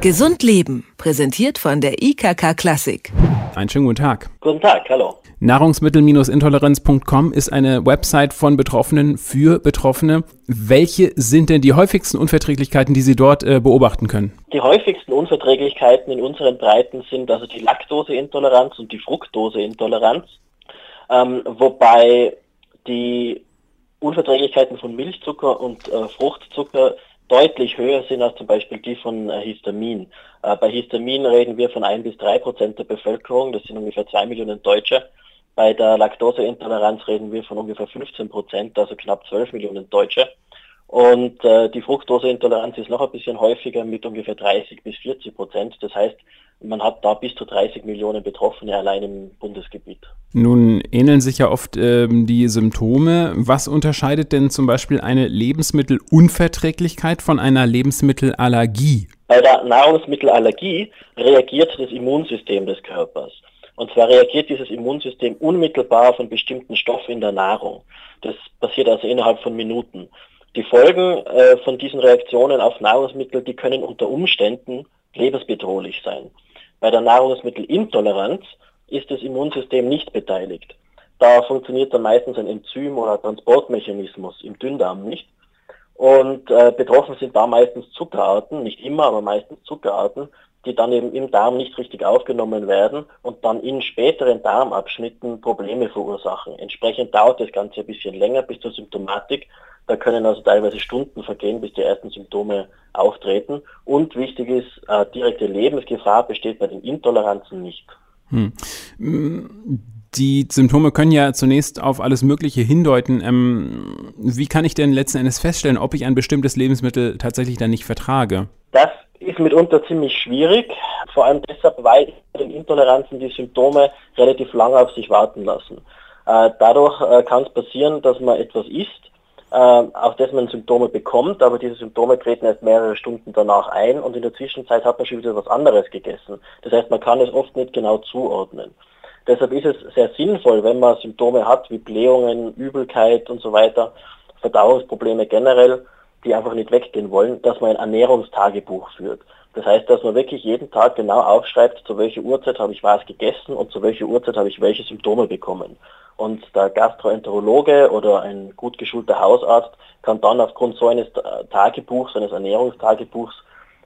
Gesund Leben, präsentiert von der IKK Klassik. Einen schönen guten Tag. Guten Tag, hallo. Nahrungsmittel-intoleranz.com ist eine Website von Betroffenen für Betroffene. Welche sind denn die häufigsten Unverträglichkeiten, die Sie dort äh, beobachten können? Die häufigsten Unverträglichkeiten in unseren Breiten sind also die Laktoseintoleranz und die Fructoseintoleranz, ähm, wobei die Unverträglichkeiten von Milchzucker und äh, Fruchtzucker deutlich höher sind als zum Beispiel die von äh, Histamin. Äh, bei Histamin reden wir von ein bis drei Prozent der Bevölkerung, das sind ungefähr zwei Millionen Deutsche. Bei der Laktoseintoleranz reden wir von ungefähr 15 Prozent, also knapp 12 Millionen Deutsche. Und äh, die Fructoseintoleranz ist noch ein bisschen häufiger mit ungefähr 30 bis 40 Prozent. Das heißt, man hat da bis zu 30 Millionen Betroffene allein im Bundesgebiet. Nun ähneln sich ja oft ähm, die Symptome. Was unterscheidet denn zum Beispiel eine Lebensmittelunverträglichkeit von einer Lebensmittelallergie? Bei der Nahrungsmittelallergie reagiert das Immunsystem des Körpers. Und zwar reagiert dieses Immunsystem unmittelbar auf einen bestimmten Stoff in der Nahrung. Das passiert also innerhalb von Minuten. Die Folgen äh, von diesen Reaktionen auf Nahrungsmittel, die können unter Umständen lebensbedrohlich sein. Bei der Nahrungsmittelintoleranz ist das Immunsystem nicht beteiligt. Da funktioniert dann meistens ein Enzym oder Transportmechanismus im Dünndarm nicht. Und äh, betroffen sind da meistens Zuckerarten, nicht immer, aber meistens Zuckerarten, die dann eben im Darm nicht richtig aufgenommen werden und dann in späteren Darmabschnitten Probleme verursachen. Entsprechend dauert das Ganze ein bisschen länger bis zur Symptomatik. Da können also teilweise Stunden vergehen, bis die ersten Symptome auftreten. Und wichtig ist, äh, direkte Lebensgefahr besteht bei den Intoleranzen nicht. Hm. Die Symptome können ja zunächst auf alles Mögliche hindeuten. Ähm, wie kann ich denn letzten Endes feststellen, ob ich ein bestimmtes Lebensmittel tatsächlich dann nicht vertrage? Das ist mitunter ziemlich schwierig, vor allem deshalb, weil bei den Intoleranzen die Symptome relativ lange auf sich warten lassen. Äh, dadurch äh, kann es passieren, dass man etwas isst, äh, auf das man Symptome bekommt, aber diese Symptome treten erst mehrere Stunden danach ein und in der Zwischenzeit hat man schon wieder was anderes gegessen. Das heißt, man kann es oft nicht genau zuordnen. Deshalb ist es sehr sinnvoll, wenn man Symptome hat wie Blähungen, Übelkeit und so weiter, Verdauungsprobleme generell, die einfach nicht weggehen wollen, dass man ein Ernährungstagebuch führt. Das heißt, dass man wirklich jeden Tag genau aufschreibt, zu welcher Uhrzeit habe ich was gegessen und zu welcher Uhrzeit habe ich welche Symptome bekommen. Und der Gastroenterologe oder ein gut geschulter Hausarzt kann dann aufgrund so eines Tagebuchs, eines Ernährungstagebuchs,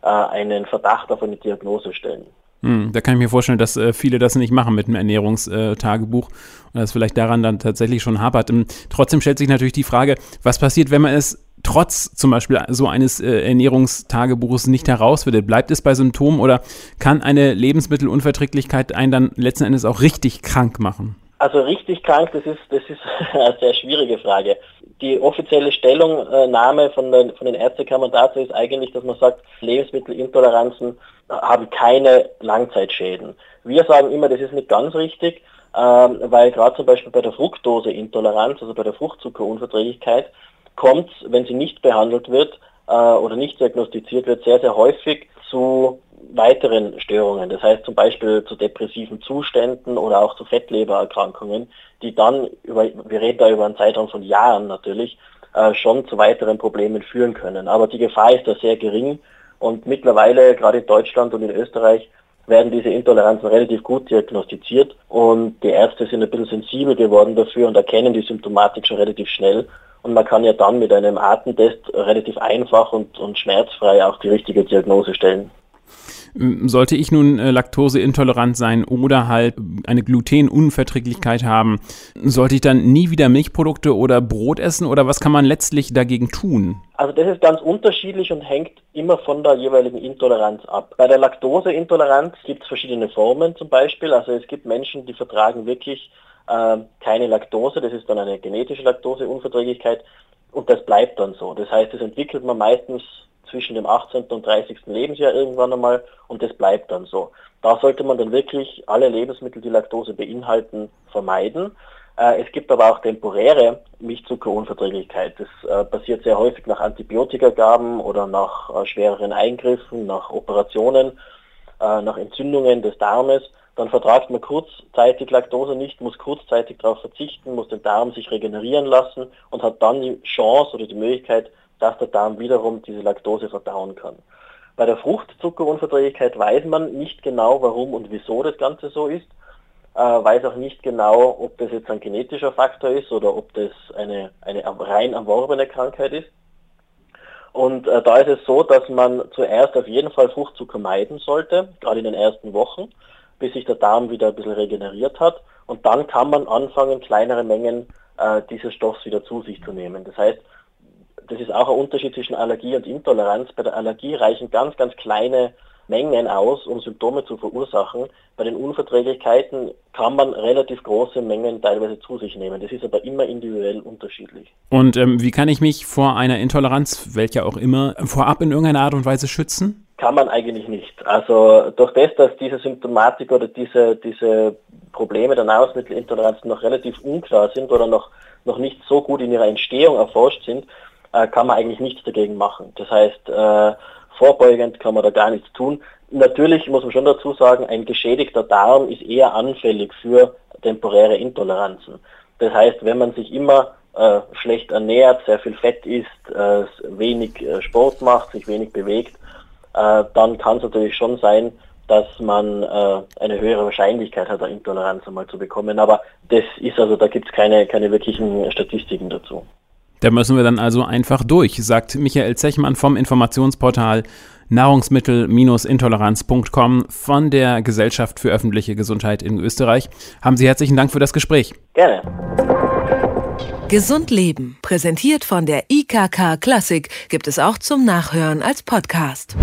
äh, einen Verdacht auf eine Diagnose stellen. Hm, da kann ich mir vorstellen, dass äh, viele das nicht machen mit einem Ernährungstagebuch und das vielleicht daran dann tatsächlich schon hapert. Ähm, trotzdem stellt sich natürlich die Frage, was passiert, wenn man es trotz zum Beispiel so eines äh, Ernährungstagebuches nicht herausfindet? Bleibt es bei Symptomen oder kann eine Lebensmittelunverträglichkeit einen dann letzten Endes auch richtig krank machen? Also richtig krank, das ist, das ist eine sehr schwierige Frage. Die offizielle Stellungnahme von den, von den Ärztekammern dazu ist eigentlich, dass man sagt, Lebensmittelintoleranzen haben keine Langzeitschäden. Wir sagen immer, das ist nicht ganz richtig, ähm, weil gerade zum Beispiel bei der Fructoseintoleranz, also bei der Fruchtzuckerunverträglichkeit, kommt, wenn sie nicht behandelt wird äh, oder nicht diagnostiziert wird, sehr, sehr häufig zu weiteren Störungen, das heißt zum Beispiel zu depressiven Zuständen oder auch zu Fettlebererkrankungen, die dann, über, wir reden da über einen Zeitraum von Jahren natürlich, äh, schon zu weiteren Problemen führen können. Aber die Gefahr ist da sehr gering und mittlerweile, gerade in Deutschland und in Österreich, werden diese Intoleranzen relativ gut diagnostiziert und die Ärzte sind ein bisschen sensibel geworden dafür und erkennen die Symptomatik schon relativ schnell. Und man kann ja dann mit einem Atemtest relativ einfach und, und schmerzfrei auch die richtige Diagnose stellen. Sollte ich nun äh, laktoseintolerant sein oder halt eine Glutenunverträglichkeit haben, sollte ich dann nie wieder Milchprodukte oder Brot essen oder was kann man letztlich dagegen tun? Also das ist ganz unterschiedlich und hängt immer von der jeweiligen Intoleranz ab. Bei der Laktoseintoleranz gibt es verschiedene Formen zum Beispiel. Also es gibt Menschen, die vertragen wirklich äh, keine Laktose, das ist dann eine genetische Laktoseunverträglichkeit und das bleibt dann so. Das heißt, das entwickelt man meistens zwischen dem 18. und 30. Lebensjahr irgendwann einmal und das bleibt dann so. Da sollte man dann wirklich alle Lebensmittel, die Laktose beinhalten, vermeiden. Äh, es gibt aber auch temporäre Milchzuckerunverträglichkeit. Das äh, passiert sehr häufig nach Antibiotikagaben oder nach äh, schwereren Eingriffen, nach Operationen, nach Entzündungen des Darmes. Dann vertragt man kurzzeitig Laktose nicht, muss kurzzeitig darauf verzichten, muss den Darm sich regenerieren lassen und hat dann die Chance oder die Möglichkeit, dass der Darm wiederum diese Laktose verdauen kann. Bei der Fruchtzuckerunverträglichkeit weiß man nicht genau, warum und wieso das Ganze so ist. Äh, weiß auch nicht genau, ob das jetzt ein genetischer Faktor ist oder ob das eine, eine rein erworbene Krankheit ist. Und äh, da ist es so, dass man zuerst auf jeden Fall Fruchtzucker meiden sollte, gerade in den ersten Wochen, bis sich der Darm wieder ein bisschen regeneriert hat. Und dann kann man anfangen, kleinere Mengen äh, dieses Stoffs wieder zu sich zu nehmen. Das heißt, das ist auch ein Unterschied zwischen Allergie und Intoleranz. Bei der Allergie reichen ganz, ganz kleine Mengen aus, um Symptome zu verursachen. Bei den Unverträglichkeiten kann man relativ große Mengen teilweise zu sich nehmen. Das ist aber immer individuell unterschiedlich. Und ähm, wie kann ich mich vor einer Intoleranz, welcher auch immer, vorab in irgendeiner Art und Weise schützen? Kann man eigentlich nicht. Also durch das, dass diese Symptomatik oder diese, diese Probleme der Nahrungsmittelintoleranz noch relativ unklar sind oder noch, noch nicht so gut in ihrer Entstehung erforscht sind, äh, kann man eigentlich nichts dagegen machen. Das heißt, äh, vorbeugend kann man da gar nichts tun. Natürlich muss man schon dazu sagen, ein geschädigter Darm ist eher anfällig für temporäre Intoleranzen. Das heißt, wenn man sich immer äh, schlecht ernährt, sehr viel Fett isst, äh, wenig äh, Sport macht, sich wenig bewegt, äh, dann kann es natürlich schon sein, dass man äh, eine höhere Wahrscheinlichkeit hat, eine Intoleranz einmal zu bekommen. Aber das ist also, da gibt es keine, keine wirklichen Statistiken dazu. Da müssen wir dann also einfach durch, sagt Michael Zechmann vom Informationsportal nahrungsmittel-intoleranz.com von der Gesellschaft für öffentliche Gesundheit in Österreich. Haben Sie herzlichen Dank für das Gespräch. Gerne. Gesund Leben, präsentiert von der IKK Klassik, gibt es auch zum Nachhören als Podcast.